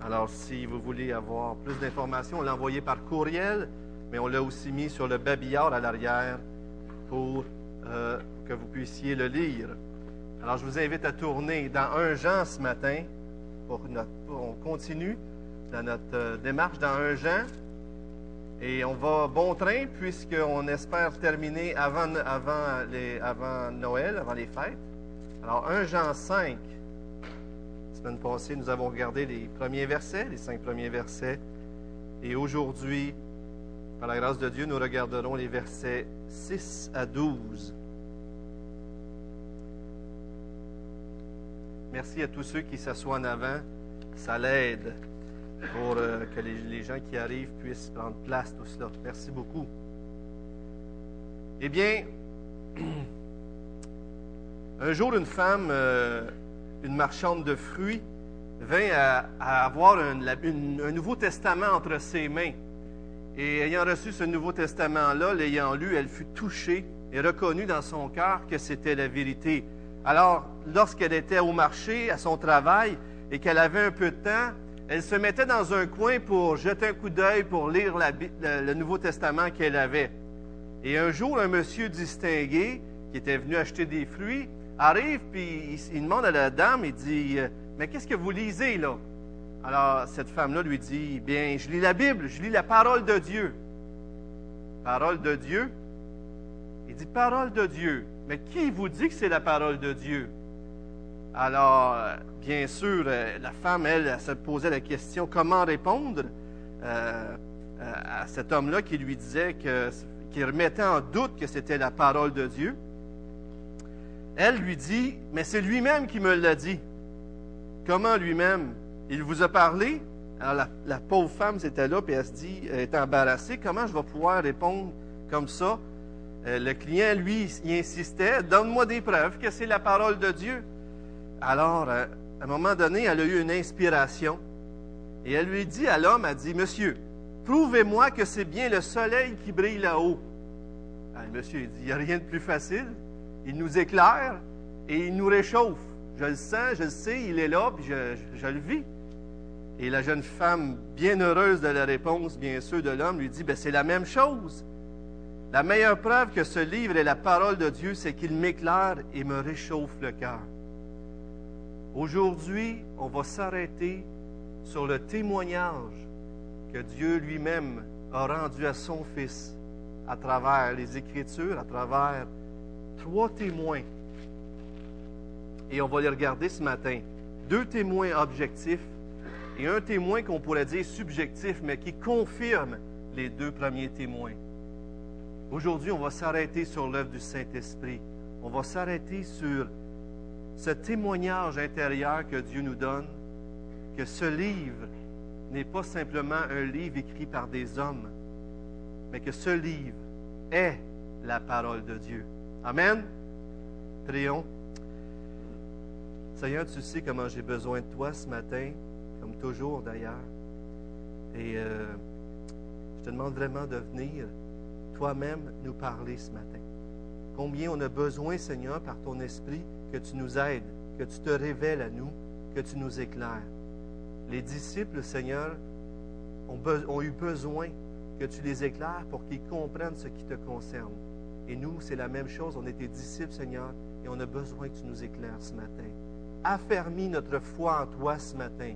Alors, si vous voulez avoir plus d'informations, on l'a envoyé par courriel, mais on l'a aussi mis sur le babillard à l'arrière pour euh, que vous puissiez le lire. Alors, je vous invite à tourner dans un Jean ce matin. Pour on continue dans notre euh, démarche dans un Jean. Et on va bon train puisqu'on espère terminer avant, avant, avant Noël, avant les fêtes. Alors, 1 Jean 5. Semaine passée, nous avons regardé les premiers versets, les cinq premiers versets. Et aujourd'hui, par la grâce de Dieu, nous regarderons les versets 6 à 12. Merci à tous ceux qui s'assoient en avant. Ça l'aide pour euh, que les, les, gens qui arrivent puissent prendre place, tout cela. Merci beaucoup. Eh bien, un jour, une femme, euh, une marchande de fruits, vint à, avoir un, Nouveau Testament entre ses mains. Et ayant reçu ce Nouveau Testament-là, l'ayant lu, elle fut touchée et reconnut dans son cœur que c'était la vérité. Alors, lorsqu'elle était au marché, à son travail, et qu'elle avait un peu de temps, elle se mettait dans un coin pour jeter un coup d'œil, pour lire le, Nouveau Testament qu'elle avait. Et un jour, un monsieur distingué, qui était venu acheter des fruits, arrive, puis il, demande à la dame, il dit, mais qu'est-ce que vous lisez là? Alors, cette femme-là lui dit, bien, je lis la Bible, je lis la parole de Dieu. Parole de Dieu? Il dit, parole de Dieu. Mais qui vous dit que c'est la parole de Dieu? Alors, bien sûr, la femme, elle, elle se posait la question comment répondre euh, à cet homme-là qui lui disait que, qui remettait en doute que c'était la parole de Dieu? Elle lui dit, mais c'est lui-même qui me l'a dit. Comment lui-même? Il vous a parlé? Alors la, pauvre femme était là, puis elle se dit, elle est embarrassée, comment je vais pouvoir répondre comme ça? Euh, le client, lui, insistait, donne-moi des preuves que c'est la parole de Dieu. Alors, à un moment donné, elle a eu une inspiration et elle lui dit à l'homme, elle dit, Monsieur, prouvez-moi que c'est bien le soleil qui brille là-haut. Alors, monsieur, il dit, il n'y a rien de plus facile. Il nous éclaire et il nous réchauffe. Je le sens, je le sais, il est là, puis je, je, le vis. Et la jeune femme, bien heureuse de la réponse, bien sûr, de l'homme, lui dit, ben, c'est la même chose. La meilleure preuve que ce livre est la parole de Dieu, c'est qu'il m'éclaire et me réchauffe le cœur. Aujourd'hui, on va s'arrêter sur le témoignage que Dieu lui-même a rendu à son Fils à travers les Écritures, à travers trois témoins. Et on va les regarder ce matin. Deux témoins objectifs et un témoin qu'on pourrait dire subjectif, mais qui confirme les deux premiers témoins. Aujourd'hui, on va s'arrêter sur l'œuvre du Saint-Esprit. On va s'arrêter sur ce témoignage intérieur que Dieu nous donne, que ce livre n'est pas simplement un livre écrit par des hommes, mais que ce livre est la parole de Dieu. Amen. Prions. Seigneur, tu sais comment j'ai besoin de toi ce matin, comme toujours d'ailleurs. Et euh, je te demande vraiment de venir toi-même nous parler ce matin. Combien on a besoin, Seigneur, par ton esprit, que tu nous aides, que tu te révèles à nous, que tu nous éclaires. Les disciples, Seigneur, ont, eu besoin que tu les éclaires pour qu'ils comprennent ce qui te concerne. Et nous, c'est la même chose. On est tes disciples, Seigneur, et on a besoin que tu nous éclaires ce matin. Affermis notre foi en toi ce matin.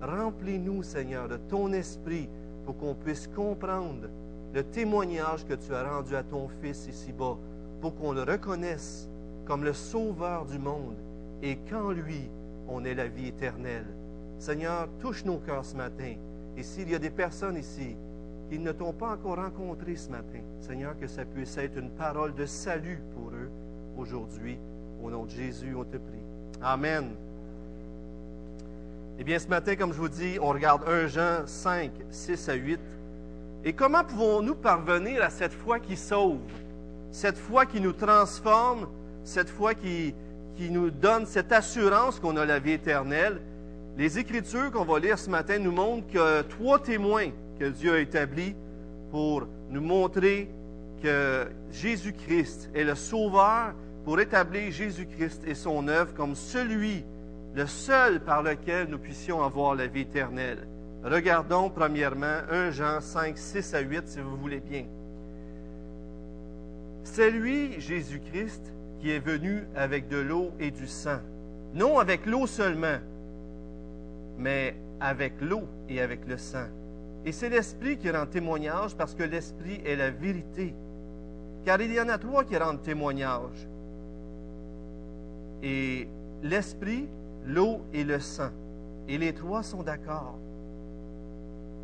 Remplis-nous, Seigneur, de ton esprit pour qu'on puisse comprendre le témoignage que tu as rendu à ton Fils ici-bas, pour qu'on le reconnaisse comme le Sauveur du monde et qu'en lui, on ait la vie éternelle. Seigneur, touche nos cœurs ce matin. Et s'il y a des personnes ici qui ne t'ont pas encore rencontré ce matin, Seigneur, que ça puisse être une parole de salut pour eux aujourd'hui. Au nom de Jésus, on te prie. Amen. Eh bien, ce matin, comme je vous dis, on regarde 1 Jean 5, 6 à 8. Et comment pouvons-nous parvenir à cette foi qui sauve, cette foi qui nous transforme, cette foi qui, qui nous donne cette assurance qu'on a la vie éternelle? Les Écritures qu'on va lire ce matin nous montrent que trois témoins que Dieu a établis pour nous montrer que Jésus-Christ est le Sauveur, pour établir Jésus-Christ et son œuvre comme celui le seul par lequel nous puissions avoir la vie éternelle. Regardons premièrement 1 Jean 5, 6 à 8, si vous voulez bien. C'est lui, Jésus-Christ, qui est venu avec de l'eau et du sang. Non avec l'eau seulement, mais avec l'eau et avec le sang. Et c'est l'Esprit qui rend témoignage parce que l'Esprit est la vérité. Car il y en a trois qui rendent témoignage. Et l'Esprit, l'eau et le sang. Et les trois sont d'accord.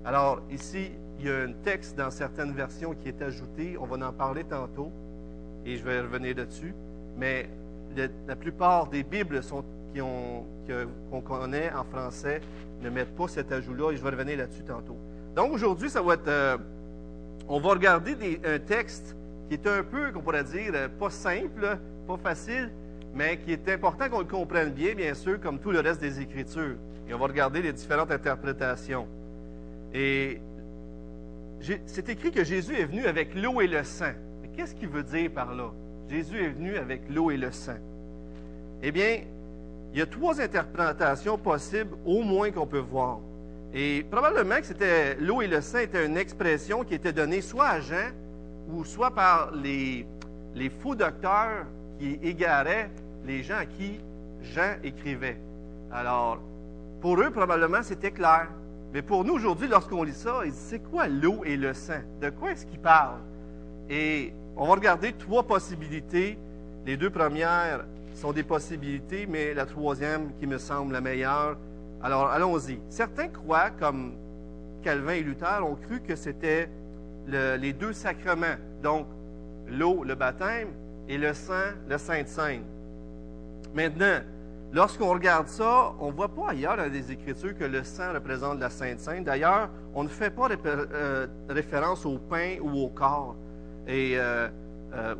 Alors ici, il y a un texte dans certaines versions qui est ajouté. On va en parler tantôt. Et je vais revenir là-dessus. Mais la plupart des Bibles qu'on connaît en français ne mettent pas cet ajout-là. Et je vais revenir là-dessus tantôt. Donc aujourd'hui, ça va être. Euh, on va regarder un texte qui est un peu, qu'on pourrait dire, euh, pas simple, pas facile, mais qui est important qu'on le comprenne bien, bien sûr, comme tout le reste des Écritures. Et on va regarder les différentes interprétations. Et c'est écrit que Jésus est venu avec l'eau et le sang. Mais qu'est-ce qu'il veut dire par là? Jésus est venu avec l'eau et le sang. Eh bien, il y a trois interprétations possibles, au moins qu'on peut voir. Et probablement que c'était l'eau et le sang était une expression qui était donnée soit à Jean ou soit par les, les faux docteurs qui égaraient les gens à qui Jean écrivait. Alors, pour eux, probablement, c'était clair. Mais pour nous, aujourd'hui, lorsqu'on lit ça, ils disent, c'est quoi l'eau et le sang? De quoi est-ce qu'ils parlent? Et on va regarder trois possibilités. Les deux premières sont des possibilités, mais la troisième qui me semble la meilleure, alors, allons-y. Certains croient, comme Calvin et Luther, ont cru que c'était les deux sacrements, donc l'eau, le baptême, et le sang, le Sainte-Sainte. Maintenant, lorsqu'on regarde ça, on ne voit pas ailleurs dans les Écritures que le sang représente la Sainte-Sainte. D'ailleurs, on ne fait pas euh, référence au pain ou au corps. Et euh, euh,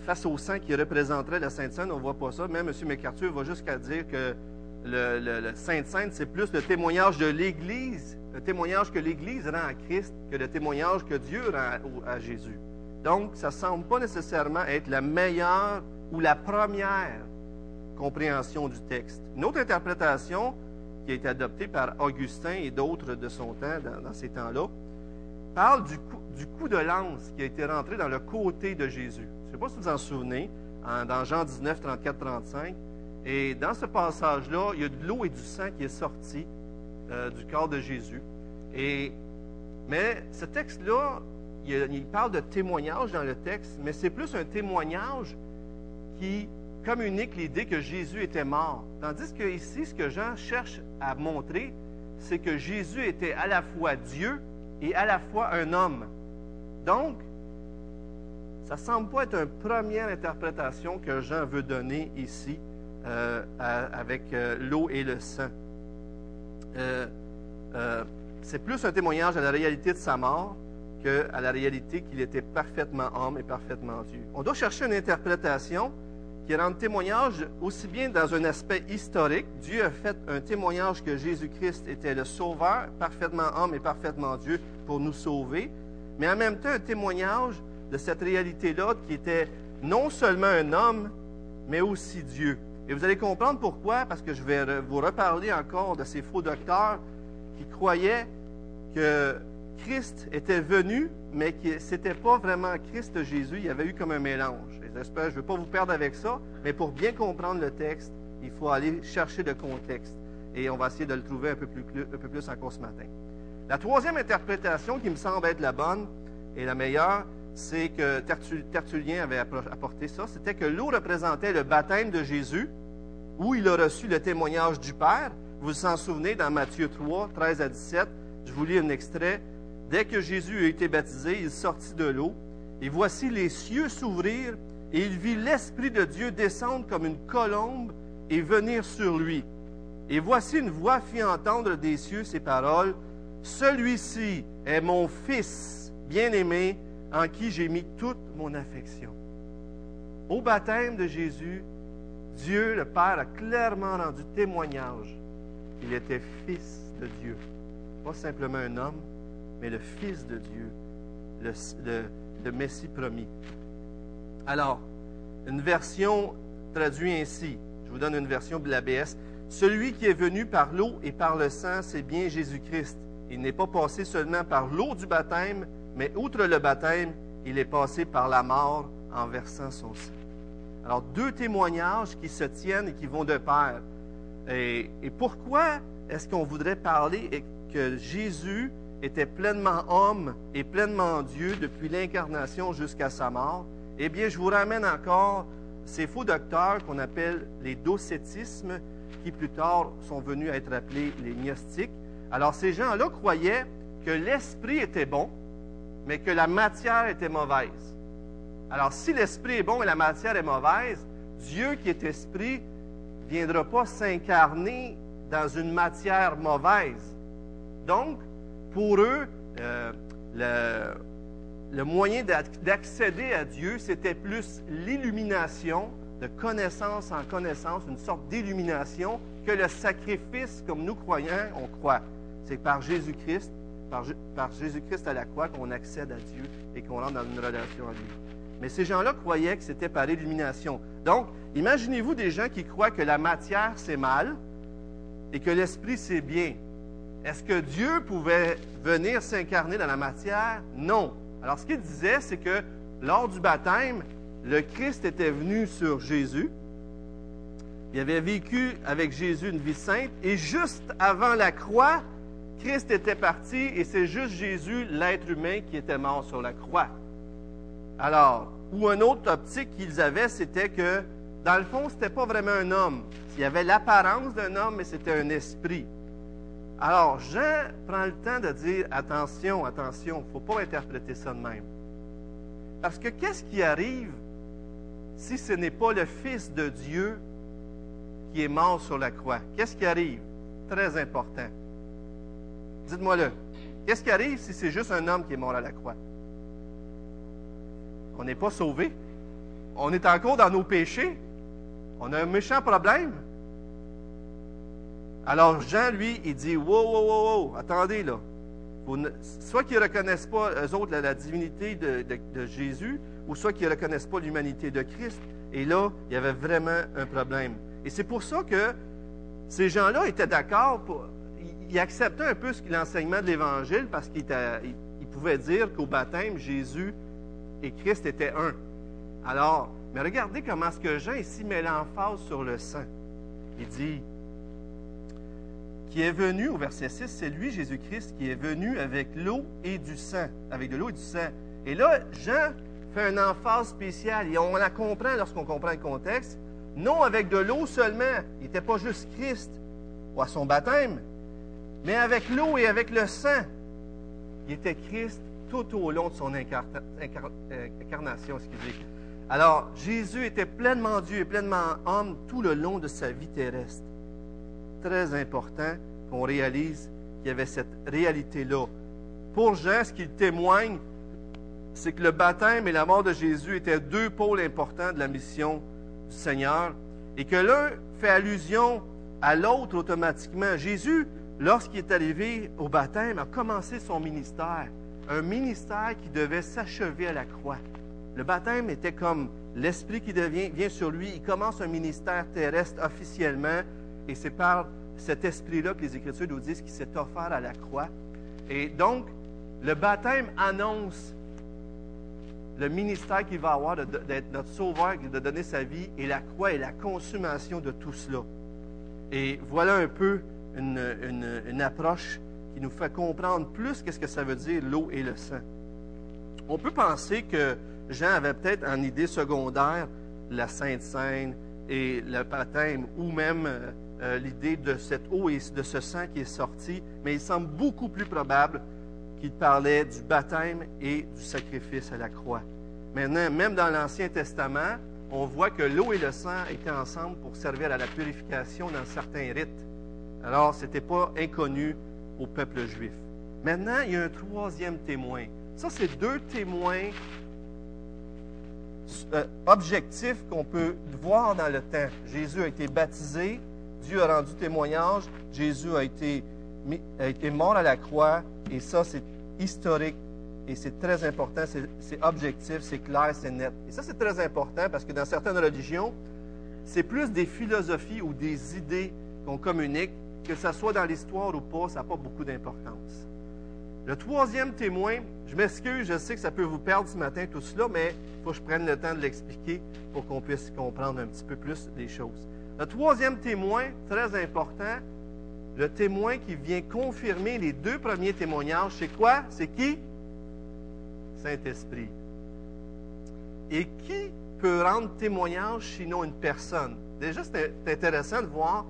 face au sang qui représenterait la Sainte-Sainte, on ne voit pas ça. Même M. McArthur va jusqu'à dire que le, le, Sainte-Sainte, c'est plus le témoignage de l'Église, le témoignage que l'Église rend à Christ que le témoignage que Dieu rend à, Jésus. Donc, ça ne semble pas nécessairement être la meilleure ou la première compréhension du texte. Une autre interprétation qui a été adoptée par Augustin et d'autres de son temps, dans, ces temps-là, parle du coup, du coup, de lance qui a été rentré dans le côté de Jésus. Je ne sais pas si vous vous en souvenez, dans Jean 19, 34, 35, et dans ce passage-là, il y a de l'eau et du sang qui est sorti euh, du corps de Jésus. Et, mais ce texte-là, il, parle de témoignage dans le texte, mais c'est plus un témoignage qui communique l'idée que Jésus était mort. Tandis que ici, ce que Jean cherche à montrer, c'est que Jésus était à la fois Dieu et à la fois un homme. Donc, ça ne semble pas être une première interprétation que Jean veut donner ici euh, avec euh, l'eau et le sang. Euh, c'est plus un témoignage à la réalité de sa mort qu'à la réalité qu'il était parfaitement homme et parfaitement Dieu. On doit chercher une interprétation qui rende témoignage aussi bien dans un aspect historique. Dieu a fait un témoignage que Jésus-Christ était le Sauveur, parfaitement homme et parfaitement Dieu pour nous sauver, mais en même temps un témoignage de cette réalité-là qui était non seulement un homme, mais aussi Dieu. Et vous allez comprendre pourquoi, parce que je vais vous reparler encore de ces faux docteurs qui croyaient que Christ était venu, mais que ce n'était pas vraiment Christ Jésus, il y avait eu comme un mélange. Je ne veux pas vous perdre avec ça, mais pour bien comprendre le texte, il faut aller chercher le contexte. Et on va essayer de le trouver un peu plus, un peu plus encore ce matin. La troisième interprétation qui me semble être la bonne et la meilleure, c'est que Tertullien avait apporté ça, c'était que l'eau représentait le baptême de Jésus, où il a reçu le témoignage du Père. Vous vous en souvenez dans Matthieu 3, 13 à 17, je vous lis un extrait. Dès que Jésus a été baptisé, il sortit de l'eau, et voici les cieux s'ouvrir, et il vit l'Esprit de Dieu descendre comme une colombe et venir sur lui. Et voici une voix fit entendre des cieux ces paroles, Celui-ci est mon Fils bien-aimé, en qui j'ai mis toute mon affection. Au baptême de Jésus, Dieu, le Père, a clairement rendu témoignage qu'il était fils de Dieu. Pas simplement un homme, mais le fils de Dieu, le, Messie promis. Alors, une version traduit ainsi. Je vous donne une version de l'ABS. Celui qui est venu par l'eau et par le sang, c'est bien Jésus-Christ. Il n'est pas passé seulement par l'eau du baptême, mais outre le baptême, il est passé par la mort en versant son sang. Alors, deux témoignages qui se tiennent et qui vont de pair. Et, pourquoi est-ce qu'on voudrait parler que Jésus était pleinement homme et pleinement Dieu depuis l'incarnation jusqu'à sa mort? Eh bien, je vous ramène encore ces faux docteurs qu'on appelle les docétismes, qui plus tard sont venus à être appelés les gnostiques. Alors, ces gens-là croyaient que l'esprit était bon, mais que la matière était mauvaise. Alors, si l'esprit est bon et la matière est mauvaise, Dieu qui est esprit ne viendra pas s'incarner dans une matière mauvaise. Donc, pour eux, euh, le, moyen d'accéder à Dieu, c'était plus l'illumination, de connaissance en connaissance, une sorte d'illumination, que le sacrifice, comme nous croyants, on croit. C'est par Jésus-Christ, par, Jésus-Christ à la croix, qu'on accède à Dieu et qu'on rentre dans une relation à lui. Mais ces gens-là croyaient que c'était par illumination. Donc, imaginez-vous des gens qui croient que la matière, c'est mal et que l'esprit, c'est bien. Est-ce que Dieu pouvait venir s'incarner dans la matière? Non. Alors, ce qu'il disait, c'est que lors du baptême, le Christ était venu sur Jésus. Il avait vécu avec Jésus une vie sainte. Et juste avant la croix, Christ était parti et c'est juste Jésus, l'être humain, qui était mort sur la croix. Alors, ou un autre optique qu'ils avaient, c'était que, dans le fond, ce n'était pas vraiment un homme. Il y avait l'apparence d'un homme, mais c'était un esprit. Alors, Jean prend le temps de dire attention, attention, il ne faut pas interpréter ça de même. Parce que qu'est-ce qui arrive si ce n'est pas le Fils de Dieu qui est mort sur la croix? Qu'est-ce qui arrive? Très important. Dites-moi-le. Qu'est-ce qui arrive si c'est juste un homme qui est mort à la croix? On n'est pas sauvé. On est encore dans nos péchés. On a un méchant problème. Alors Jean, lui, il dit, wow, wow, wow, wow, attendez là. soit qu'ils ne reconnaissent pas, eux autres, la, divinité de, Jésus, ou soit qu'ils ne reconnaissent pas l'humanité de Christ. Et là, il y avait vraiment un problème. Et c'est pour ça que ces gens-là étaient d'accord, pour, ils acceptaient un peu l'enseignement de l'Évangile parce qu'ils pouvaient dire qu'au baptême, Jésus et Christ étaient un. Alors, mais regardez comment ce que Jean ici met l'emphase sur le sang. Il dit, qui est venu, au verset 6, c'est lui, Jésus-Christ, qui est venu avec l'eau et du sang, avec de l'eau et du sang. Et là, Jean fait un emphase spécial, et on la comprend lorsqu'on comprend le contexte, non avec de l'eau seulement, il n'était pas juste Christ ou à son baptême, mais avec l'eau et avec le sang. Il était Christ tout au long de son euh, incarnation. Alors, Jésus était pleinement Dieu et pleinement homme tout le long de sa vie terrestre très important qu'on réalise qu'il y avait cette réalité-là. Pour Jean, ce qu'il témoigne, c'est que le baptême et la mort de Jésus étaient deux pôles importants de la mission du Seigneur et que l'un fait allusion à l'autre automatiquement. Jésus, lorsqu'il est arrivé au baptême, a commencé son ministère, un ministère qui devait s'achever à la croix. Le baptême était comme l'Esprit qui devient, vient sur lui, il commence un ministère terrestre officiellement, et c'est par cet esprit-là que les Écritures nous disent qu'il s'est offert à la croix. Et donc, le baptême annonce le ministère qu'il va avoir d'être notre sauveur, de donner sa vie, et la croix est la consommation de tout cela. Et voilà un peu une, une approche qui nous fait comprendre plus qu'est-ce que ça veut dire l'eau et le sang. On peut penser que Jean avait peut-être en idée secondaire la Sainte Seine et le baptême, ou même euh, euh, l'idée de cette eau et de ce sang qui est sorti, mais il semble beaucoup plus probable qu'il parlait du baptême et du sacrifice à la croix. Maintenant, même dans l'Ancien Testament, on voit que l'eau et le sang étaient ensemble pour servir à la purification dans certains rites. Alors, ce n'était pas inconnu au peuple juif. Maintenant, il y a un troisième témoin. Ça, c'est deux témoins euh, objectifs qu'on peut voir dans le temps. Jésus a été baptisé, Dieu a rendu témoignage, Jésus a été, a été mort à la croix, et ça, c'est historique et c'est très important, c'est objectif, c'est clair, c'est net. Et ça, c'est très important parce que dans certaines religions, c'est plus des philosophies ou des idées qu'on communique, que ça soit dans l'histoire ou pas, ça n'a pas beaucoup d'importance. Le troisième témoin, je m'excuse, je sais que ça peut vous perdre ce matin tout cela, mais il faut que je prenne le temps de l'expliquer pour qu'on puisse comprendre un petit peu plus les choses. Le troisième témoin, très important, le témoin qui vient confirmer les deux premiers témoignages, c'est quoi? C'est qui? Saint-Esprit. Et qui peut rendre témoignage sinon une personne? Déjà, c'est intéressant de voir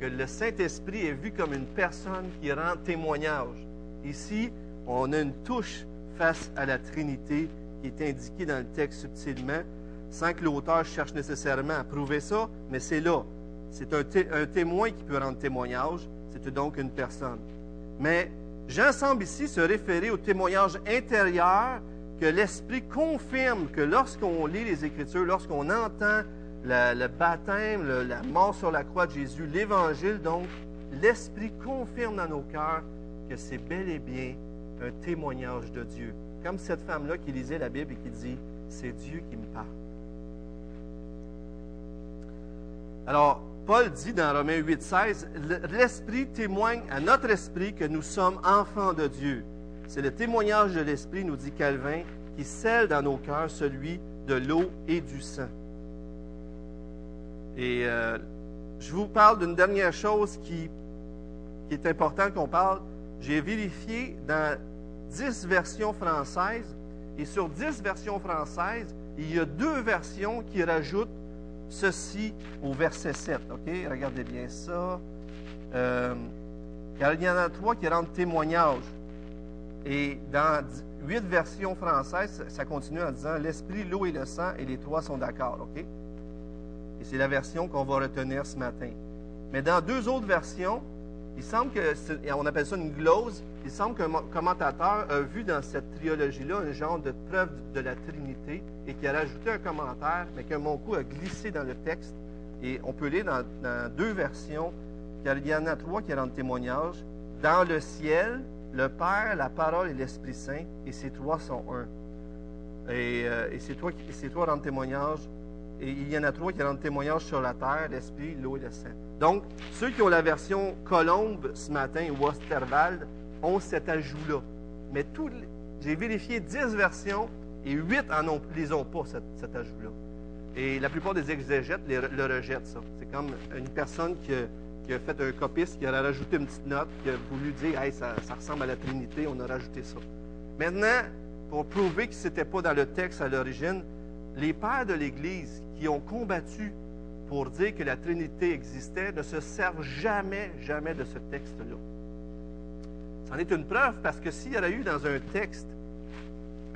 que le Saint-Esprit est vu comme une personne qui rend témoignage. Ici, on a une touche face à la Trinité qui est indiquée dans le texte subtilement, sans que l'auteur cherche nécessairement à prouver ça, mais c'est là. C'est un, témoin qui peut rendre témoignage, c'est donc une personne. Mais Jean semble ici se référer au témoignage intérieur que l'Esprit confirme que lorsqu'on lit les Écritures, lorsqu'on entend le baptême, la mort sur la croix de Jésus, l'Évangile, donc, l'Esprit confirme dans nos cœurs que c'est bel et bien un témoignage de Dieu. Comme cette femme-là qui lisait la Bible et qui dit, c'est Dieu qui me parle. Alors, Paul dit dans Romains 8, 16, l'Esprit témoigne à notre esprit que nous sommes enfants de Dieu. C'est le témoignage de l'Esprit, nous dit Calvin, qui scelle dans nos cœurs celui de l'eau et du sang. Et euh, je vous parle d'une dernière chose qui, est importante qu'on parle. J'ai vérifié dans 10 versions françaises, et sur 10 versions françaises, il y a deux versions qui rajoutent ceci au verset 7. OK? Regardez bien ça. Euh, il y en a trois qui rendent témoignage. Et dans huit versions françaises, ça continue en disant L'esprit, l'eau et le sang, et les trois sont d'accord. OK? Et c'est la version qu'on va retenir ce matin. Mais dans deux autres versions, il semble que, on appelle ça une glose, il semble qu'un commentateur a vu dans cette trilogie-là un genre de preuve de la Trinité et qui a rajouté un commentaire, mais que mon coup a glissé dans le texte. Et on peut lire dans, deux versions, car il y en a trois qui rendent témoignage. Dans le ciel, le Père, la parole et l'Esprit Saint, et ces trois sont un. Et, euh, et ces, trois, ces trois rendent témoignage et il y en a trois qui rendent témoignage sur la terre, l'esprit, l'eau et le sang. Donc, ceux qui ont la version Colombe ce matin ou Osterwald ont cet ajout-là. Mais tous, j'ai vérifié dix versions et huit en ont, les ont pas, cet, ajout-là. Et la plupart des exégètes le rejettent, ça. C'est comme une personne qui a, fait un copiste, qui a rajouté une petite note, qui a voulu dire hey, ça, ça ressemble à la Trinité, on a rajouté ça. Maintenant, pour prouver que ce n'était pas dans le texte à l'origine, les pères de l'Église qui ont combattu pour dire que la Trinité existait ne se servent jamais, jamais de ce texte-là. C'en est une preuve parce que s'il y aurait eu dans un texte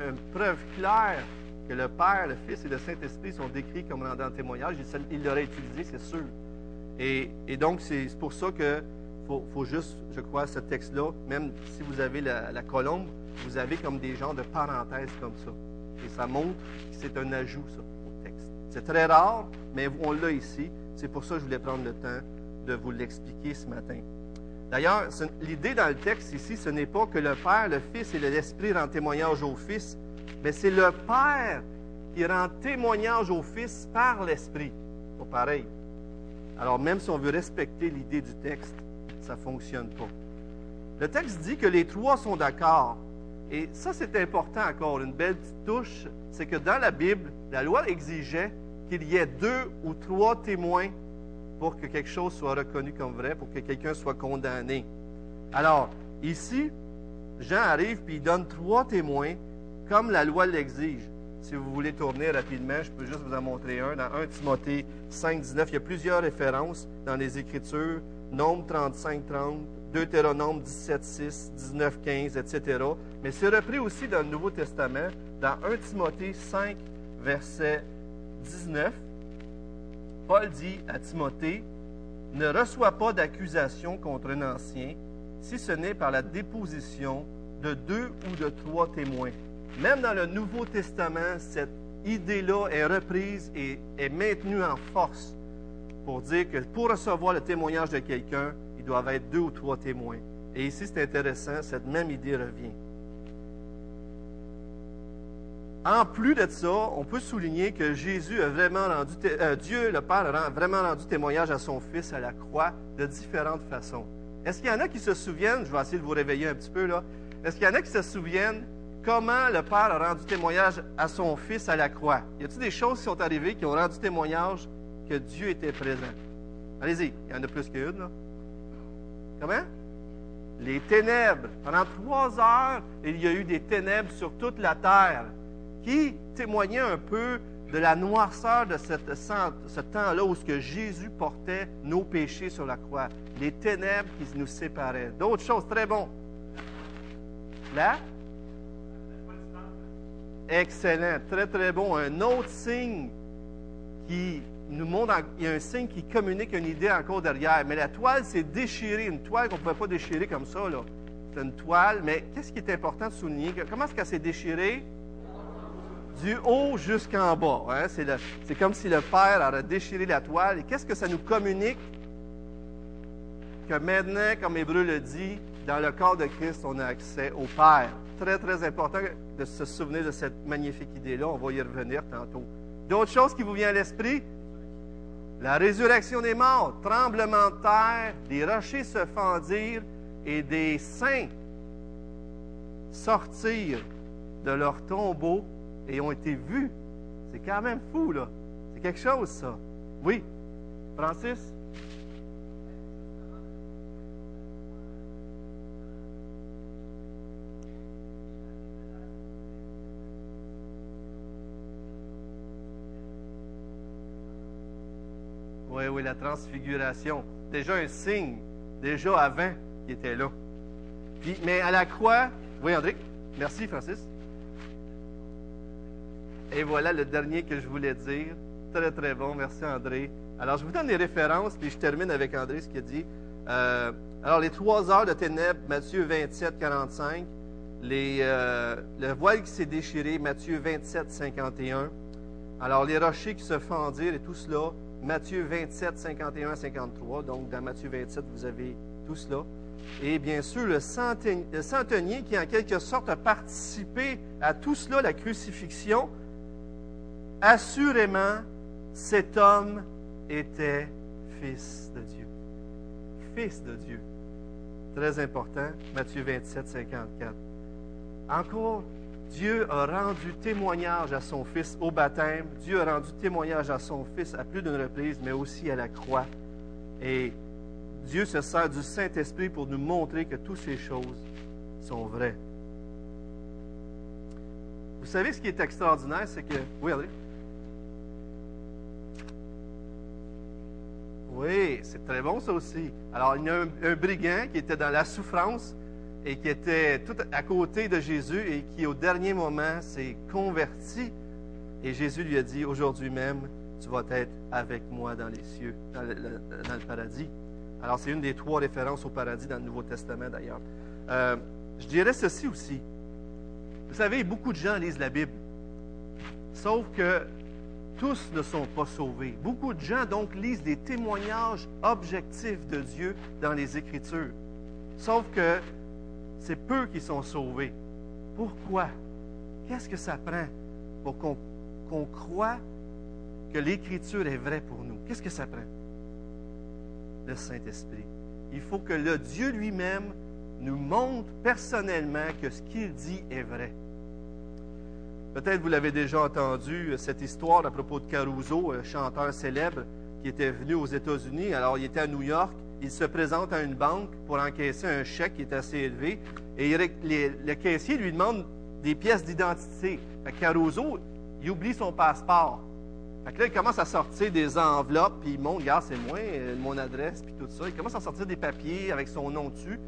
une preuve claire que le Père, le Fils et le Saint-Esprit sont décrits comme rendant témoignage, il l'aurait utilisé, c'est sûr. Et, donc, c'est pour ça qu'il faut, juste, je crois, ce texte-là, même si vous avez la, la colombe, vous avez comme des genres de parenthèses comme ça. Et ça montre que c'est un ajout, ça. C'est très rare, mais on l'a ici. C'est pour ça que je voulais prendre le temps de vous l'expliquer ce matin. D'ailleurs, l'idée dans le texte ici, ce n'est pas que le Père, le Fils et l'Esprit rendent témoignage au Fils, mais c'est le Père qui rend témoignage au Fils par l'Esprit. Pas pareil. Alors, même si on veut respecter l'idée du texte, ça ne fonctionne pas. Le texte dit que les trois sont d'accord. Et ça, c'est important encore. Une belle petite touche, c'est que dans la Bible, la loi exigeait qu'il y ait deux ou trois témoins pour que quelque chose soit reconnu comme vrai, pour que quelqu'un soit condamné. Alors, ici, Jean arrive puis il donne trois témoins comme la loi l'exige. Si vous voulez tourner rapidement, je peux juste vous en montrer un. Dans 1 Timothée 5, 19, il y a plusieurs références dans les Écritures. Nombre 35, 30, Deutéronome 17, 6, 19, 15, etc. Mais c'est repris aussi dans le Nouveau Testament, dans 1 Timothée 5, verset 19, Paul dit à Timothée, ne reçois pas d'accusation contre un ancien si ce n'est par la déposition de deux ou de trois témoins. Même dans le Nouveau Testament, cette idée-là est reprise et est maintenue en force pour dire que pour recevoir le témoignage de quelqu'un, il doit être deux ou trois témoins. Et ici, c'est intéressant, cette même idée revient. En plus de ça, on peut souligner que Jésus a vraiment rendu, euh, Dieu le Père a vraiment rendu témoignage à son Fils à la croix de différentes façons. Est-ce qu'il y en a qui se souviennent, je vais essayer de vous réveiller un petit peu là, est-ce qu'il y en a qui se souviennent comment le Père a rendu témoignage à son Fils à la croix? Y a-t-il des choses qui sont arrivées qui ont rendu témoignage que Dieu était présent? Allez-y, il y en a plus qu'une là. Comment? Les ténèbres. Pendant trois heures, il y a eu des ténèbres sur toute la terre qui témoignait un peu de la noirceur de cette, ce temps-là où Jésus portait nos péchés sur la croix, les ténèbres qui nous séparaient. D'autres choses, très bon. Là? Excellent, très très bon. Un autre signe qui nous montre, il y a un signe qui communique une idée encore derrière. Mais la toile s'est déchirée, une toile qu'on ne pouvait pas déchirer comme ça. C'est une toile, mais qu'est-ce qui est important de souligner? Comment est-ce qu'elle s'est déchirée? du haut jusqu'en bas. Hein? C'est comme si le Père aurait déchiré la toile. Et qu'est-ce que ça nous communique? Que maintenant, comme Hébreu le dit, dans le corps de Christ, on a accès au Père. Très, très important de se souvenir de cette magnifique idée-là. On va y revenir tantôt. D'autres choses qui vous viennent à l'esprit? La résurrection des morts, tremblement de terre, des rochers se fendirent et des saints sortirent de leur tombeau et ont été vus. C'est quand même fou, là. C'est quelque chose, ça. Oui. Francis? Oui, oui, la transfiguration. Déjà un signe, déjà avant qui était là. Puis, mais à la croix, oui, André, merci, Francis. Et voilà le dernier que je voulais dire. Très, très bon. Merci, André. Alors, je vous donne les références, puis je termine avec André, ce qu'il dit. Euh, alors, les trois heures de ténèbres, Matthieu 27, 45. Les, euh, le voile qui s'est déchiré, Matthieu 27, 51. Alors, les rochers qui se fendirent et tout cela, Matthieu 27, 51 53. Donc, dans Matthieu 27, vous avez tout cela. Et bien sûr, le centenier qui, en quelque sorte, a participé à tout cela, la crucifixion, Assurément, cet homme était fils de Dieu. Fils de Dieu. Très important, Matthieu 27, 54. Encore, Dieu a rendu témoignage à son Fils au baptême. Dieu a rendu témoignage à son Fils à plus d'une reprise, mais aussi à la croix. Et Dieu se sert du Saint-Esprit pour nous montrer que toutes ces choses sont vraies. Vous savez ce qui est extraordinaire, c'est que... Oui? Oui, c'est très bon ça aussi. Alors, il y a un, brigand qui était dans la souffrance et qui était tout à côté de Jésus et qui, au dernier moment, s'est converti. Et Jésus lui a dit, aujourd'hui même, tu vas être avec moi dans les cieux, dans le, paradis. Alors, c'est une des trois références au paradis dans le Nouveau Testament, d'ailleurs. Euh, je dirais ceci aussi. Vous savez, beaucoup de gens lisent la Bible. Sauf que tous ne sont pas sauvés. Beaucoup de gens, donc, lisent des témoignages objectifs de Dieu dans les Écritures. Sauf que c'est peu qui sont sauvés. Pourquoi? Qu'est-ce que ça prend pour qu'on croit que l'Écriture est vraie pour nous? Qu'est-ce que ça prend? Le Saint-Esprit. Il faut que le Dieu lui-même nous montre personnellement que ce qu'il dit est vrai. Peut-être vous l'avez déjà entendu, euh, cette histoire à propos de Caruso, un chanteur célèbre qui était venu aux États-Unis. Alors, il était à New York. Il se présente à une banque pour encaisser un chèque qui est assez élevé. Et le caissier lui demande des pièces d'identité. Caruso, il oublie son passeport. Fait que là, il commence à sortir des enveloppes, puis il montre, regarde, c'est moi, euh, mon adresse, puis tout ça. Il commence à sortir des papiers avec son nom dessus.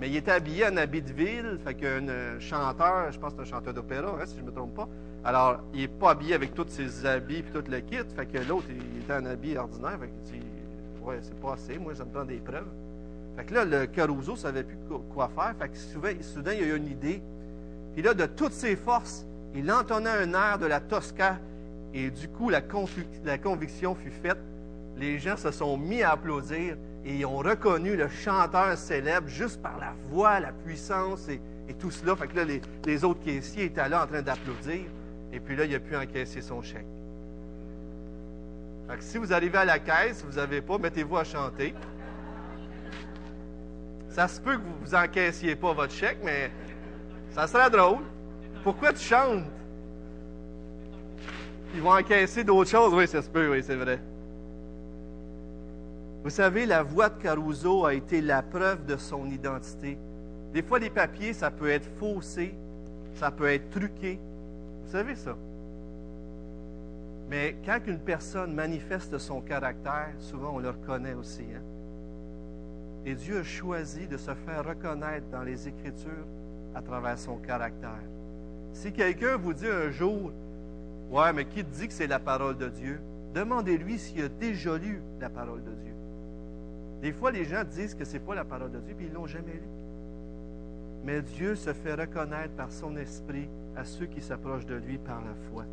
Mais il était habillé en habit de ville, fait qu'un chanteur, je pense que c'est un chanteur d'opéra, hein, si je ne me trompe pas. Alors, il n'est pas habillé avec tous ses habits et tout le kit, fait que l'autre, il était en habit ordinaire, fait que c'est pas assez, moi, ça me des preuves. Fait que là, le Caruso ne savait plus quoi faire, fait que soudain, soudain, il a eu une idée. Puis là, de toutes ses forces, il entonnait un air de la Tosca, et du coup, la, la conviction fut faite. Les gens se sont mis à applaudir et ils ont reconnu le chanteur célèbre juste par la voix, la puissance et, tout cela. Fait que là, les, autres caissiers étaient là en train d'applaudir. Et puis là, il a pu encaisser son chèque. Si vous arrivez à la caisse, vous n'avez pas, mettez-vous à chanter. Ça se peut que vous n'encaissiez pas votre chèque, mais ça serait drôle. Pourquoi tu chantes? Ils vont encaisser d'autres choses. Oui, ça se peut, oui, c'est vrai. Vous savez, la voix de Caruso a été la preuve de son identité. Des fois, les papiers, ça peut être faussé, ça peut être truqué. Vous savez ça? Mais quand une personne manifeste son caractère, souvent on le reconnaît aussi. Hein? Et Dieu a choisi de se faire reconnaître dans les Écritures à travers son caractère. Si quelqu'un vous dit un jour, Ouais, mais qui dit que c'est la parole de Dieu? Demandez-lui s'il a déjà lu la parole de Dieu. Des fois, les gens disent que ce n'est pas la parole de Dieu, puis ils ne l'ont jamais lu. Mais Dieu se fait reconnaître par son esprit à ceux qui s'approchent de lui par la foi.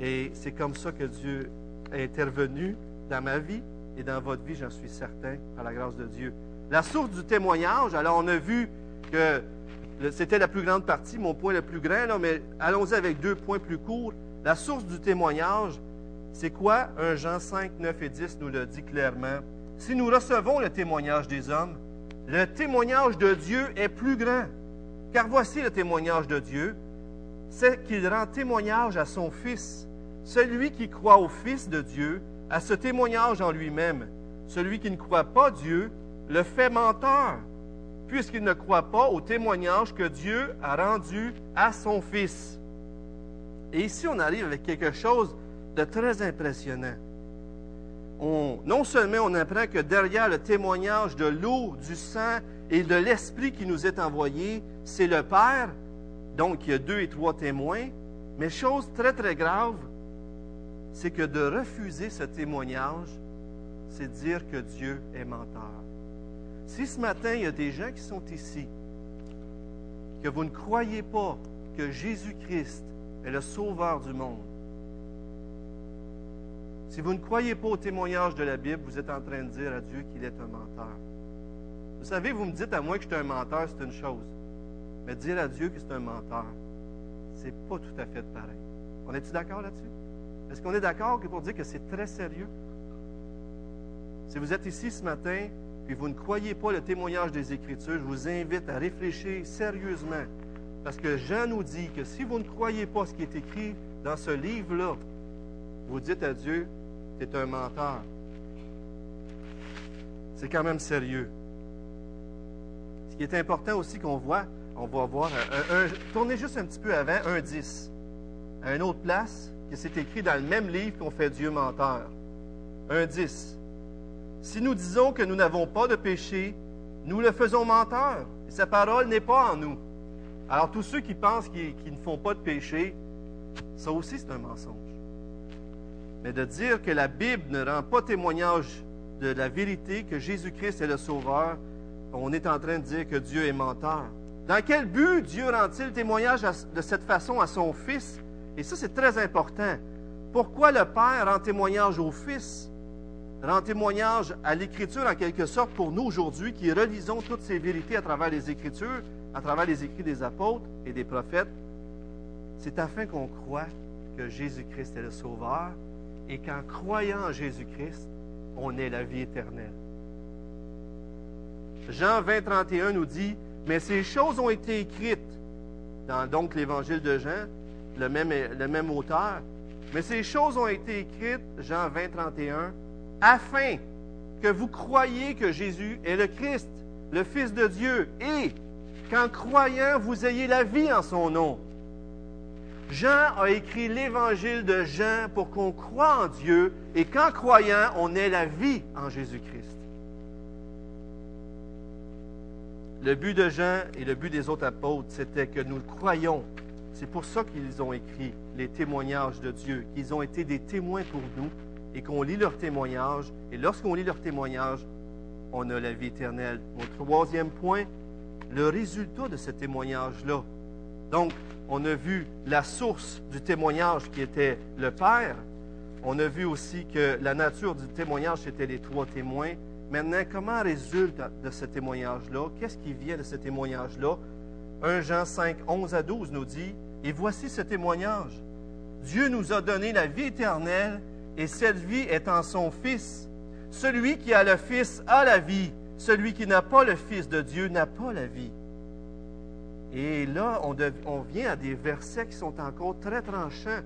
Et c'est comme ça que Dieu est intervenu dans ma vie et dans votre vie, j'en suis certain, par la grâce de Dieu. La source du témoignage, alors on a vu que c'était la plus grande partie, mon point le plus grand, mais allons-y avec deux points plus courts. La source du témoignage, c'est quoi? 1 Jean 5, 9 et 10 nous le dit clairement. Si nous recevons le témoignage des hommes, le témoignage de Dieu est plus grand. Car voici le témoignage de Dieu, c'est qu'il rend témoignage à son Fils. Celui qui croit au Fils de Dieu a ce témoignage en lui-même. Celui qui ne croit pas Dieu le fait menteur, puisqu'il ne croit pas au témoignage que Dieu a rendu à son Fils. Et ici, on arrive avec quelque chose de très impressionnant. On, non seulement on apprend que derrière le témoignage de l'eau, du sang et de l'Esprit qui nous est envoyé, c'est le Père, donc il y a deux et trois témoins, mais chose très très grave, c'est que de refuser ce témoignage, c'est dire que Dieu est menteur. Si ce matin, il y a des gens qui sont ici, que vous ne croyez pas que Jésus-Christ est le sauveur du monde, si vous ne croyez pas au témoignage de la Bible, vous êtes en train de dire à Dieu qu'il est un menteur. Vous savez, vous me dites à moi que je suis un menteur, c'est une chose. Mais dire à Dieu que c'est un menteur, c'est pas tout à fait pareil. On est-tu d'accord là-dessus? Est-ce qu'on est d'accord pour dire que c'est très sérieux? Si vous êtes ici ce matin puis vous ne croyez pas le témoignage des Écritures, je vous invite à réfléchir sérieusement. Parce que Jean nous dit que si vous ne croyez pas ce qui est écrit dans ce livre-là, vous dites à Dieu, tu es un menteur. C'est quand même sérieux. Ce qui est important aussi qu'on voit, on va voir, tournez juste un petit peu avant, un 10. À une autre place, que c'est écrit dans le même livre qu'on fait Dieu menteur. Un 10. Si nous disons que nous n'avons pas de péché, nous le faisons menteur. Et sa parole n'est pas en nous. Alors tous ceux qui pensent qu'ils ne font pas de péché, ça aussi c'est un mensonge. Mais de dire que la Bible ne rend pas témoignage de la vérité, que Jésus-Christ est le Sauveur, on est en train de dire que Dieu est menteur. Dans quel but Dieu rend-il témoignage de cette façon à son Fils? Et ça, c'est très important. Pourquoi le Père rend témoignage au Fils? rend témoignage à l'Écriture en quelque sorte pour nous aujourd'hui qui relisons toutes ces vérités à travers les Écritures, à travers les écrits des apôtres et des prophètes? C'est afin qu'on croit que Jésus-Christ est le Sauveur et qu'en croyant en Jésus-Christ, on ait la vie éternelle. Jean 20, 31 nous dit, mais ces choses ont été écrites dans donc l'Évangile de Jean, le même, auteur, mais ces choses ont été écrites, Jean 20, 31, afin que vous croyiez que Jésus est le Christ, le Fils de Dieu, et qu'en croyant, vous ayez la vie en son nom. Jean a écrit l'évangile de Jean pour qu'on croie en Dieu et qu'en croyant, on ait la vie en Jésus-Christ. Le but de Jean et le but des autres apôtres, c'était que nous croyons. C'est pour ça qu'ils ont écrit les témoignages de Dieu, qu'ils ont été des témoins pour nous et qu'on lit leur témoignage. Et lorsqu'on lit leur témoignage, on a la vie éternelle. Mon troisième point, le résultat de ce témoignage-là. Donc, on a vu la source du témoignage qui était le Père. On a vu aussi que la nature du témoignage, c'était les trois témoins. Maintenant, comment résulte de ce témoignage-là? Qu'est-ce qui vient de ce témoignage-là? 1 Jean 5, 11 à 12 nous dit, Et voici ce témoignage. Dieu nous a donné la vie éternelle et cette vie est en son Fils. Celui qui a le Fils a la vie. Celui qui n'a pas le Fils de Dieu n'a pas la vie. Et là, on, vient à des versets qui sont encore très tranchants.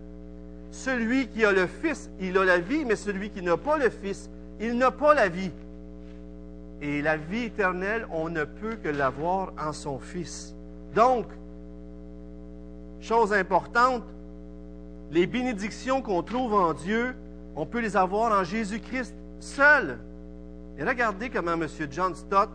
Celui qui a le Fils, il a la vie, mais celui qui n'a pas le Fils, il n'a pas la vie. Et la vie éternelle, on ne peut que l'avoir en son Fils. Donc, chose importante, les bénédictions qu'on trouve en Dieu, on peut les avoir en Jésus-Christ seul. Et regardez comment M. John Stott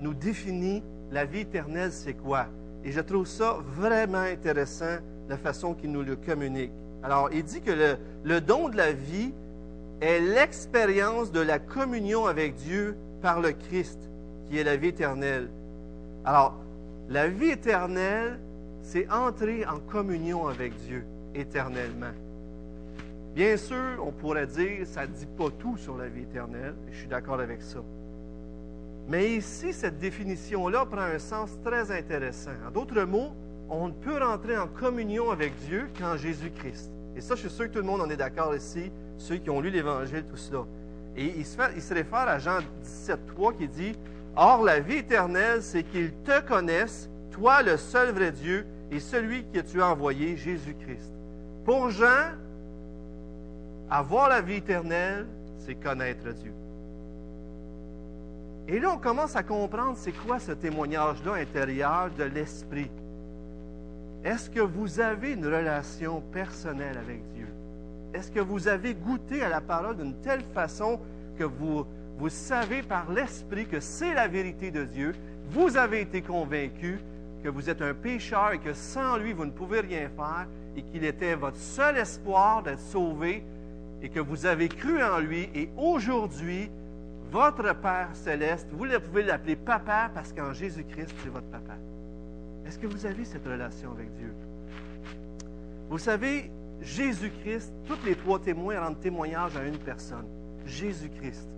nous définit la vie éternelle, c'est quoi. Et je trouve ça vraiment intéressant, la façon qu'il nous le communique. Alors, il dit que le, le don de la vie est l'expérience de la communion avec Dieu par le Christ, qui est la vie éternelle. Alors, la vie éternelle, c'est entrer en communion avec Dieu éternellement. Bien sûr, on pourrait dire, ça ne dit pas tout sur la vie éternelle, et je suis d'accord avec ça. Mais ici, cette définition-là prend un sens très intéressant. En d'autres mots, on peut rentrer en communion avec Dieu qu'en Jésus-Christ. Et ça, je suis sûr que tout le monde en est d'accord ici, ceux qui ont lu l'Évangile, tout cela. Et il se, il se réfère à Jean 17, 3 qui dit Or, la vie éternelle, c'est qu'ils te connaissent, toi le seul vrai Dieu, et celui que tu as envoyé, Jésus-Christ. Pour Jean, avoir la vie éternelle, c'est connaître Dieu. Et là, on commence à comprendre c'est quoi ce témoignage-là intérieur de l'Esprit. Est-ce que vous avez une relation personnelle avec Dieu? Est-ce que vous avez goûté à la parole d'une telle façon que vous, vous savez par l'Esprit que c'est la vérité de Dieu? Vous avez été convaincu que vous êtes un pécheur et que sans lui, vous ne pouvez rien faire et qu'il était votre seul espoir d'être sauvé et que vous avez cru en lui et aujourd'hui, votre Père céleste, vous pouvez l'appeler papa parce qu'en Jésus-Christ, c'est votre papa. Est-ce que vous avez cette relation avec Dieu? Vous savez, Jésus-Christ, tous les trois témoins rendent témoignage à une personne, Jésus-Christ.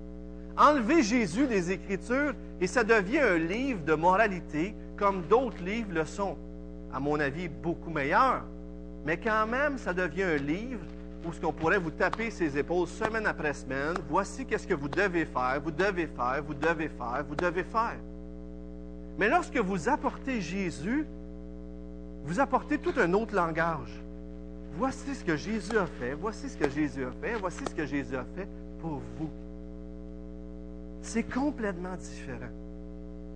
Enlevez Jésus des Écritures et ça devient un livre de moralité comme d'autres livres le sont. À mon avis, beaucoup meilleur. Mais quand même, ça devient un livre où ce pourrait vous taper ses épaules semaine après semaine. Voici qu'est-ce que vous devez faire, vous devez faire, vous devez faire, vous devez faire. Mais lorsque vous apportez Jésus, vous apportez tout un autre langage. Voici ce que Jésus a fait, voici ce que Jésus a fait, voici ce que Jésus a fait pour vous. C'est complètement différent.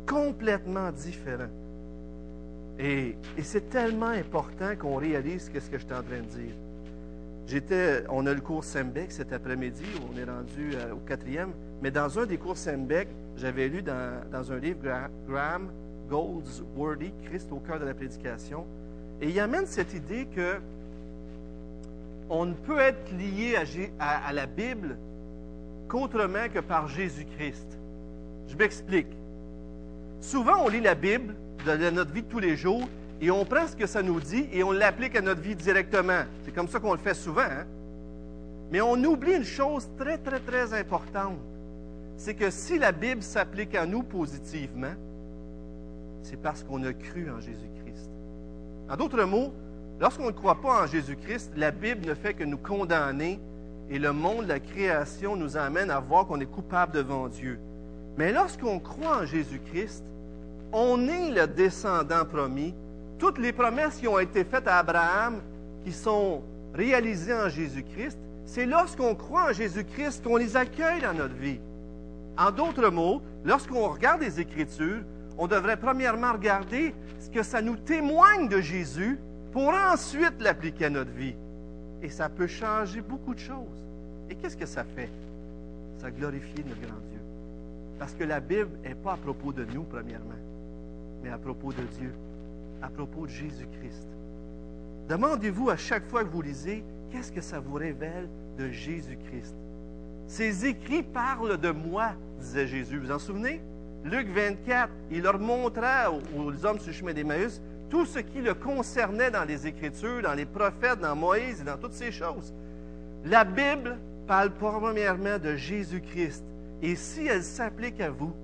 Complètement différent. Et, c'est tellement important qu'on réalise ce que je suis en train de dire. J'étais, on a le cours Sembec cet après-midi, on est rendu euh, au quatrième, mais dans un des cours Sembec, j'avais lu dans, un livre Graham Goldsworthy, Christ au cœur de la prédication, et il amène cette idée que on ne peut être lié à, à la Bible qu'autrement que par Jésus-Christ. Je m'explique. Souvent, on lit la Bible de notre vie de tous les jours et on prend ce que ça nous dit et on l'applique à notre vie directement. C'est comme ça qu'on le fait souvent. Hein? Mais on oublie une chose très, très, très importante. C'est que si la Bible s'applique à nous positivement, c'est parce qu'on a cru en Jésus-Christ. En d'autres mots, lorsqu'on ne croit pas en Jésus-Christ, la Bible ne fait que nous condamner et le monde, la création, nous amène à voir qu'on est coupable devant Dieu. Mais lorsqu'on croit en Jésus-Christ, on est le descendant promis. Toutes les promesses qui ont été faites à Abraham, qui sont réalisées en Jésus-Christ, c'est lorsqu'on croit en Jésus-Christ qu'on les accueille dans notre vie. En d'autres mots, lorsqu'on regarde les Écritures, on devrait premièrement regarder ce que ça nous témoigne de Jésus pour ensuite l'appliquer à notre vie. Et ça peut changer beaucoup de choses. Et qu'est-ce que ça fait? Ça glorifie notre grand Dieu. Parce que la Bible n'est pas à propos de nous, premièrement, mais à propos de Dieu, à propos de Jésus-Christ. Demandez-vous à chaque fois que vous lisez, qu'est-ce que ça vous révèle de Jésus-Christ? Ces écrits parlent de moi, disait Jésus. Vous vous en souvenez? Luc 24, il leur montra aux, hommes sur le chemin d'Emmaüs tout ce qui le concernait dans les Écritures, dans les prophètes, dans Moïse et dans toutes ces choses. La Bible parle premièrement de Jésus-Christ. Et si elle s'applique à vous,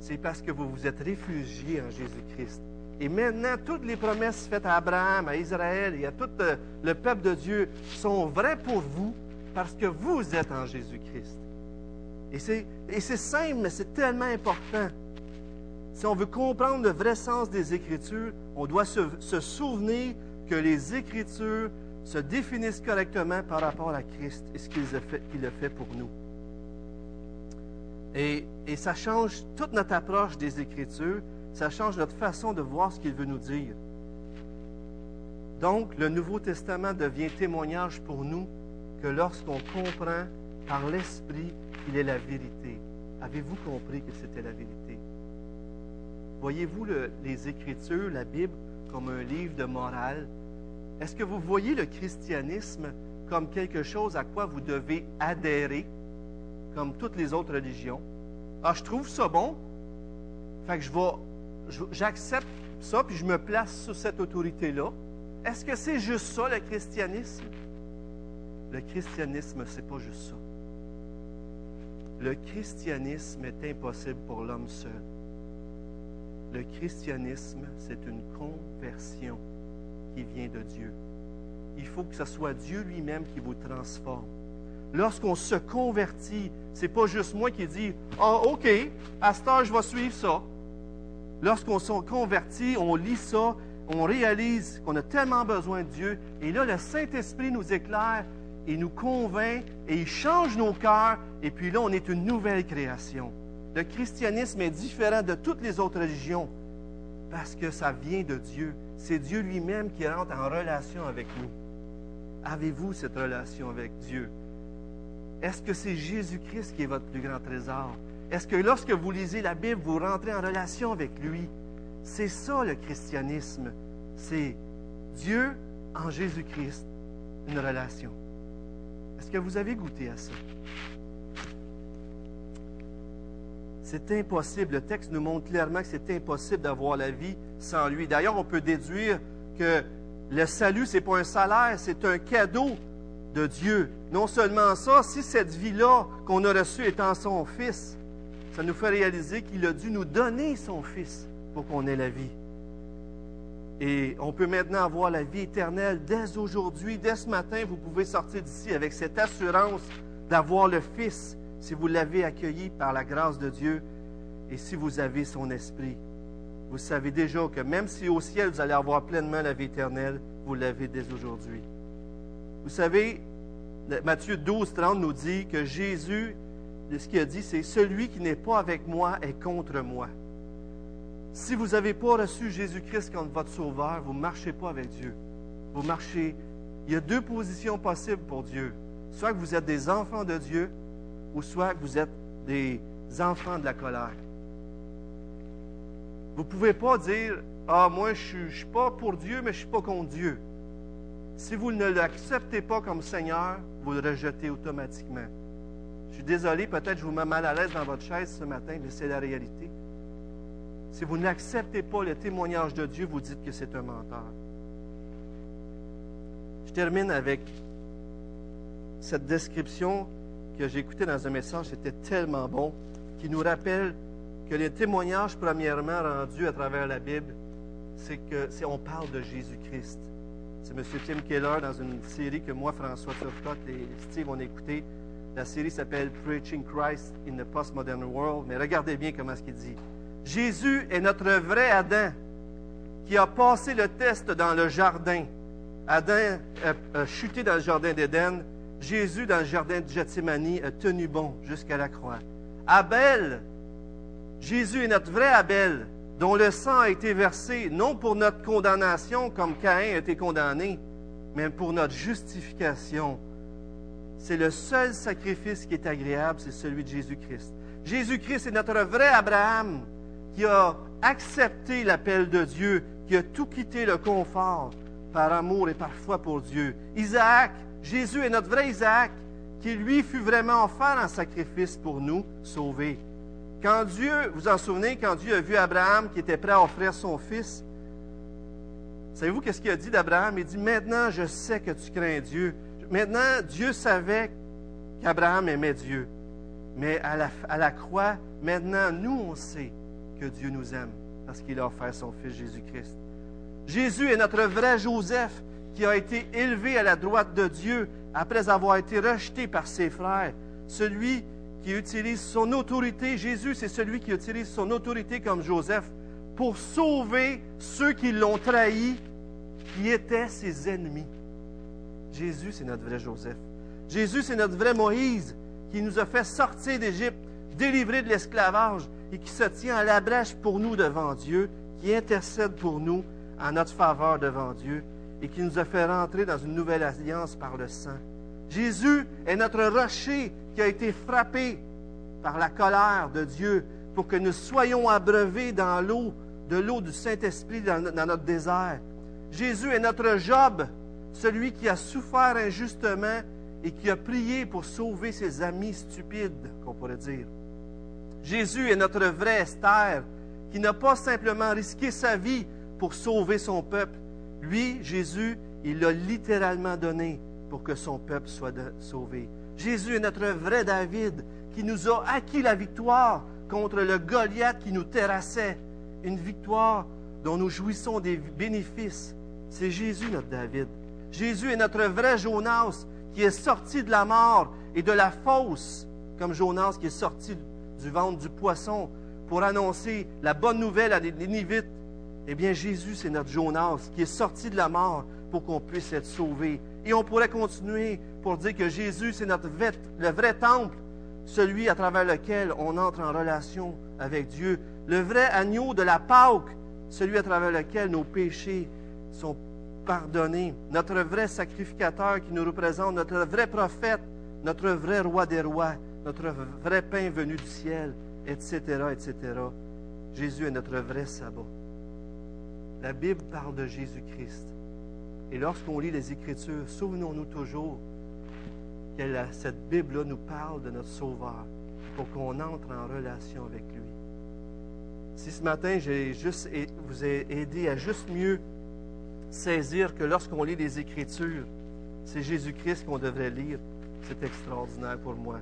c'est parce que vous vous êtes réfugié en Jésus-Christ. Et maintenant, toutes les promesses faites à Abraham, à Israël et à tout euh, le peuple de Dieu sont vraies pour vous parce que vous êtes en Jésus-Christ. Et c'est simple, mais c'est tellement important. Si on veut comprendre le vrai sens des Écritures, on doit se, souvenir que les Écritures se définissent correctement par rapport à Christ et ce qu'il a fait pour nous. Et, et, ça change toute notre approche des Écritures, ça change notre façon de voir ce qu'il veut nous dire. Donc, le Nouveau Testament devient témoignage pour nous que lorsqu'on comprend par l'Esprit qu'il est la vérité, avez-vous compris que c'était la vérité? Voyez-vous les Écritures, la Bible, comme un livre de morale, est-ce que vous voyez le christianisme comme quelque chose à quoi vous devez adhérer, comme toutes les autres religions? Ah, je trouve ça bon, fait que je j'accepte ça, puis je me place sous cette autorité-là. Est-ce que c'est juste ça, le christianisme? Le christianisme, c'est pas juste ça. Le christianisme est impossible pour l'homme seul. Le christianisme, c'est une conversion qui vient de Dieu. Il faut que ce soit Dieu lui-même qui vous transforme. Lorsqu'on se convertit, c'est pas juste moi qui dis Ah, OK, à ce temps, je vais suivre ça. Lorsqu'on se convertit, on lit ça, on réalise qu'on a tellement besoin de Dieu. Et là, le Saint-Esprit nous éclaire et nous convainc et il change nos cœurs. Et puis là, on est une nouvelle création. Le christianisme est différent de toutes les autres religions parce que ça vient de Dieu. C'est Dieu lui-même qui rentre en relation avec nous. Avez-vous cette relation avec Dieu? Est-ce que c'est Jésus-Christ qui est votre plus grand trésor? Est-ce que lorsque vous lisez la Bible, vous rentrez en relation avec lui? C'est ça le christianisme. C'est Dieu en Jésus-Christ, une relation. Est-ce que vous avez goûté à ça? C'est impossible. Le texte nous montre clairement que c'est impossible d'avoir la vie sans lui. D'ailleurs, on peut déduire que le salut, ce n'est pas un salaire, c'est un cadeau de Dieu. Non seulement ça, si cette vie-là qu'on a reçue est en son Fils, ça nous fait réaliser qu'il a dû nous donner son Fils pour qu'on ait la vie. Et on peut maintenant avoir la vie éternelle dès aujourd'hui, dès ce matin, vous pouvez sortir d'ici avec cette assurance d'avoir le Fils si vous l'avez accueilli par la grâce de Dieu et si vous avez son esprit. Vous savez déjà que même si au ciel vous allez avoir pleinement la vie éternelle, vous l'avez dès aujourd'hui. Vous savez, Matthieu 12, 30 nous dit que Jésus, ce qu'il a dit, c'est Celui qui n'est pas avec moi est contre moi. Si vous n'avez pas reçu Jésus-Christ comme votre sauveur, vous ne marchez pas avec Dieu. Vous marchez. Il y a deux positions possibles pour Dieu. Soit que vous êtes des enfants de Dieu, ou soit que vous êtes des enfants de la colère. Vous ne pouvez pas dire Ah, moi, je ne suis pas pour Dieu, mais je ne suis pas contre Dieu. Si vous ne l'acceptez pas comme Seigneur, vous le rejetez automatiquement. Je suis désolé, peut-être je vous mets mal à l'aise dans votre chaise ce matin, mais c'est la réalité. Si vous n'acceptez pas le témoignage de Dieu, vous dites que c'est un menteur. Je termine avec cette description que j'ai écouté dans un message, c'était tellement bon, qui nous rappelle que les témoignages, premièrement, rendus à travers la Bible, c'est que c'est, on parle de Jésus-Christ. C'est M. Tim Keller dans une série que moi, François Turcotte et Steve ont écouté. La série s'appelle Preaching Christ in the Postmodern World. Mais regardez bien comment ce qu'il dit. Jésus est notre vrai Adam qui a passé le test dans le jardin. Adam a chuté dans le jardin d'Éden Jésus, dans le jardin de Gethsemane, a tenu bon jusqu'à la croix. Abel, Jésus est notre vrai Abel, dont le sang a été versé non pour notre condamnation, comme Caïn a été condamné, mais pour notre justification. C'est le seul sacrifice qui est agréable, c'est celui de Jésus-Christ. Jésus-Christ est notre vrai Abraham qui a accepté l'appel de Dieu, qui a tout quitté le confort par amour et par foi pour Dieu. Isaac, Jésus est notre vrai Isaac, qui lui fut vraiment offert en sacrifice pour nous sauver. Quand Dieu, vous vous en souvenez, quand Dieu a vu Abraham qui était prêt à offrir son fils, savez-vous qu'est-ce qu'il a dit d'Abraham? Il dit, maintenant je sais que tu crains Dieu. Maintenant, Dieu savait qu'Abraham aimait Dieu. Mais à la croix, maintenant, nous, on sait que Dieu nous aime. parce qu'il a offert son Fils Jésus-Christ. Jésus est notre vrai Joseph qui a été élevé à la droite de Dieu après avoir été rejeté par ses frères. Celui qui utilise son autorité, Jésus, c'est celui qui utilise son autorité comme Joseph pour sauver ceux qui l'ont trahi, qui étaient ses ennemis. Jésus, c'est notre vrai Joseph. Jésus, c'est notre vrai Moïse qui nous a fait sortir d'Égypte, délivrer de l'esclavage et qui se tient à la brèche pour nous devant Dieu, qui intercède pour nous en notre faveur devant Dieu et qui nous a fait rentrer dans une nouvelle alliance par le sang. Jésus est notre rocher qui a été frappé par la colère de Dieu pour que nous soyons abreuvés dans l'eau, de l'eau du Saint-Esprit dans, notre désert. Jésus est notre Job, celui qui a souffert injustement et qui a prié pour sauver ses amis stupides, qu'on pourrait dire. Jésus est notre vrai Esther, qui n'a pas simplement risqué sa vie pour sauver son peuple. Lui, Jésus, il l'a littéralement donné pour que son peuple soit sauvé. Jésus est notre vrai David qui nous a acquis la victoire contre le Goliath qui nous terrassait. Une victoire dont nous jouissons des bénéfices. C'est Jésus notre David. Jésus est notre vrai Jonas qui est sorti de la mort et de la fosse, comme Jonas qui est sorti du ventre du poisson pour annoncer la bonne nouvelle à des Nivites. Eh bien, Jésus, c'est notre Jonas qui est sorti de la mort pour qu'on puisse être sauvé. Et on pourrait continuer pour dire que Jésus, c'est notre le vrai temple, celui à travers lequel on entre en relation avec Dieu. Le vrai agneau de la Pâque, celui à travers lequel nos péchés sont pardonnés. Notre vrai sacrificateur qui nous représente, notre vrai prophète, notre vrai roi des rois, notre vrai pain venu du ciel, etc., etc. Jésus est notre vrai sabbat. La Bible parle de Jésus-Christ. Et lorsqu'on lit les Écritures, souvenons-nous toujours que cette Bible-là nous parle de notre Sauveur pour qu'on entre en relation avec lui. Si ce matin, j'ai juste vous ai aidé à juste mieux saisir que lorsqu'on lit les Écritures, c'est Jésus-Christ qu'on devrait lire, c'est extraordinaire pour moi.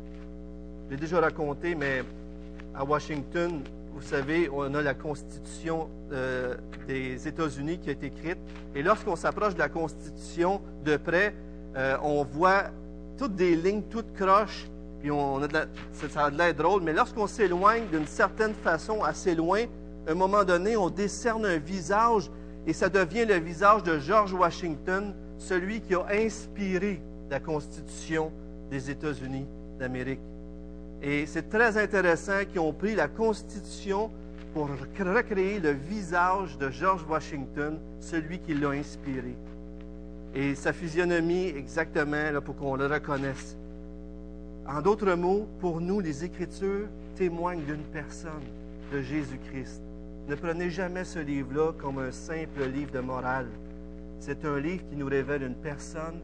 J'ai déjà raconté, mais à Washington, vous savez, on a la Constitution euh, des États-Unis qui est écrite. Et lorsqu'on s'approche de la Constitution de près, euh, on voit toutes des lignes toutes croches. Puis on a de ça a de l'air drôle. Mais lorsqu'on s'éloigne d'une certaine façon assez loin, à un moment donné, on décerne un visage et ça devient le visage de George Washington, celui qui a inspiré la Constitution des États-Unis d'Amérique. Et c'est très intéressant qu'ils ont pris la Constitution pour recréer le visage de George Washington, celui qui l'a inspiré. Et sa physionomie exactement pour qu'on le reconnaisse. En d'autres mots, pour nous, les Écritures témoignent d'une personne, de Jésus-Christ. Ne prenez jamais ce livre-là comme un simple livre de morale. C'est un livre qui nous révèle une personne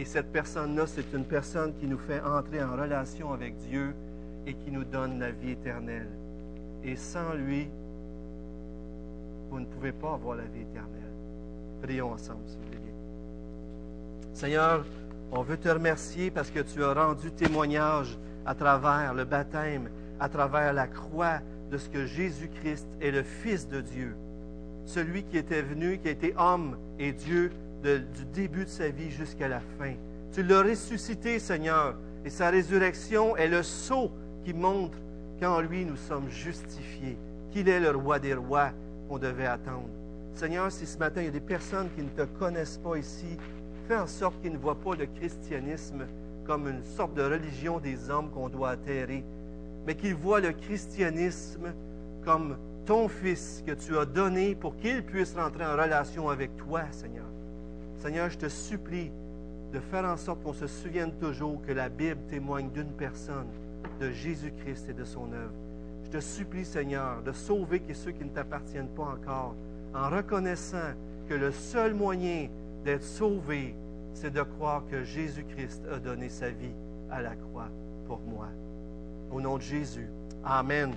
et cette personne-là, c'est une personne qui nous fait entrer en relation avec Dieu et qui nous donne la vie éternelle. Et sans lui, vous ne pouvez pas avoir la vie éternelle. Prions ensemble, si vous voulez Seigneur, on veut te remercier parce que tu as rendu témoignage à travers le baptême, à travers la croix de ce que Jésus-Christ est le Fils de Dieu, celui qui était venu, qui a été homme et Dieu du début de sa vie jusqu'à la fin. Tu l'as ressuscité, Seigneur, et sa résurrection est le sceau qui montre qu'en lui nous sommes justifiés, qu'il est le roi des rois qu'on devait attendre. Seigneur, si ce matin il y a des personnes qui ne te connaissent pas ici, fais en sorte qu'ils ne voient pas le christianisme comme une sorte de religion des hommes qu'on doit atterrer, mais qu'ils voient le christianisme comme ton Fils que tu as donné pour qu'il puisse rentrer en relation avec toi, Seigneur. Seigneur, je te supplie de faire en sorte qu'on se souvienne toujours que la Bible témoigne d'une personne, de Jésus-Christ et de son œuvre. Je te supplie, Seigneur, de sauver ceux qui ne t'appartiennent pas encore, en reconnaissant que le seul moyen d'être sauvé, c'est de croire que Jésus-Christ a donné sa vie à la croix pour moi. Au nom de Jésus. Amen.